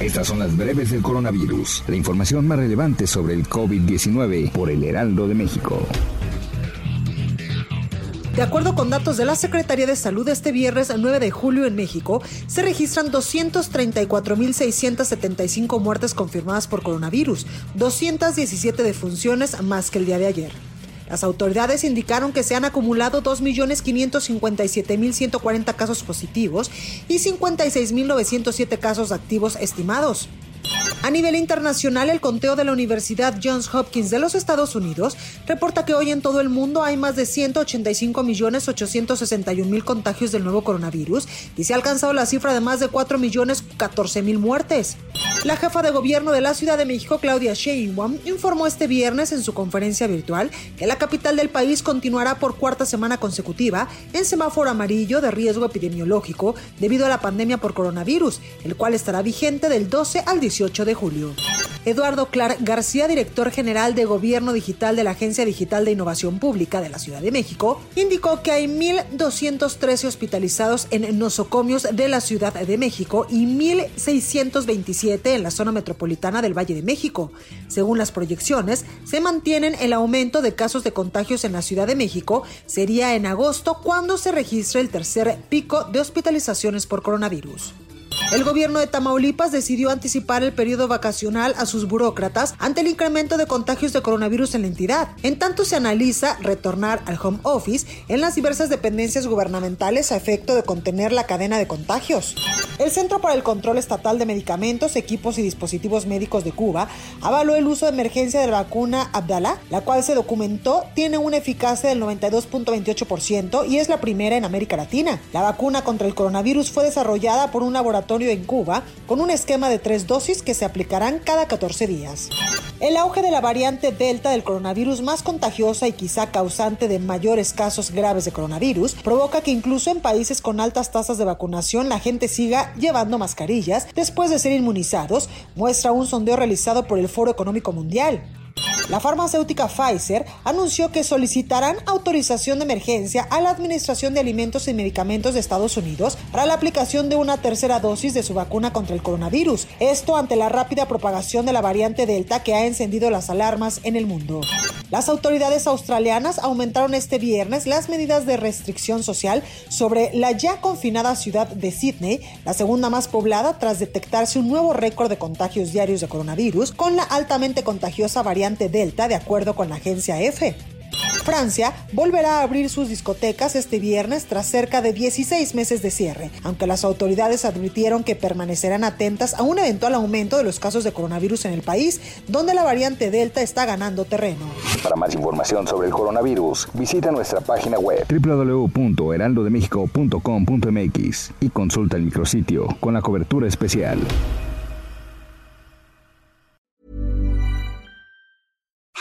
Estas son las breves del coronavirus, la información más relevante sobre el COVID-19 por el Heraldo de México. De acuerdo con datos de la Secretaría de Salud, este viernes 9 de julio en México se registran 234.675 muertes confirmadas por coronavirus, 217 defunciones más que el día de ayer. Las autoridades indicaron que se han acumulado 2.557.140 casos positivos y 56.907 casos activos estimados. A nivel internacional, el conteo de la Universidad Johns Hopkins de los Estados Unidos reporta que hoy en todo el mundo hay más de 185.861.000 contagios del nuevo coronavirus y se ha alcanzado la cifra de más de 4.014.000 muertes. La jefa de gobierno de la Ciudad de México, Claudia Sheinbaum, informó este viernes en su conferencia virtual que la capital del país continuará por cuarta semana consecutiva en semáforo amarillo de riesgo epidemiológico debido a la pandemia por coronavirus, el cual estará vigente del 12 al 18 de julio. Eduardo Clark García, director general de Gobierno Digital de la Agencia Digital de Innovación Pública de la Ciudad de México, indicó que hay 1.213 hospitalizados en nosocomios de la Ciudad de México y 1.627 en la zona metropolitana del Valle de México. Según las proyecciones, se mantienen el aumento de casos de contagios en la Ciudad de México. Sería en agosto cuando se registre el tercer pico de hospitalizaciones por coronavirus. El gobierno de Tamaulipas decidió anticipar el periodo vacacional a sus burócratas ante el incremento de contagios de coronavirus en la entidad. En tanto se analiza retornar al home office en las diversas dependencias gubernamentales a efecto de contener la cadena de contagios. El Centro para el Control Estatal de Medicamentos, Equipos y Dispositivos Médicos de Cuba avaló el uso de emergencia de la vacuna Abdala, la cual se documentó tiene una eficacia del 92.28% y es la primera en América Latina. La vacuna contra el coronavirus fue desarrollada por un laboratorio en Cuba con un esquema de tres dosis que se aplicarán cada 14 días. El auge de la variante Delta del coronavirus más contagiosa y quizá causante de mayores casos graves de coronavirus provoca que incluso en países con altas tasas de vacunación la gente siga llevando mascarillas después de ser inmunizados, muestra un sondeo realizado por el Foro Económico Mundial. La farmacéutica Pfizer anunció que solicitarán autorización de emergencia a la Administración de Alimentos y Medicamentos de Estados Unidos para la aplicación de una tercera dosis de su vacuna contra el coronavirus. Esto ante la rápida propagación de la variante Delta que ha encendido las alarmas en el mundo. Las autoridades australianas aumentaron este viernes las medidas de restricción social sobre la ya confinada ciudad de Sydney, la segunda más poblada tras detectarse un nuevo récord de contagios diarios de coronavirus con la altamente contagiosa variante Delta, de acuerdo con la agencia EFE. Francia volverá a abrir sus discotecas este viernes tras cerca de 16 meses de cierre, aunque las autoridades advirtieron que permanecerán atentas a un eventual aumento de los casos de coronavirus en el país, donde la variante Delta está ganando terreno. Para más información sobre el coronavirus, visita nuestra página web www.heraldodemexico.com.mx y consulta el micrositio con la cobertura especial.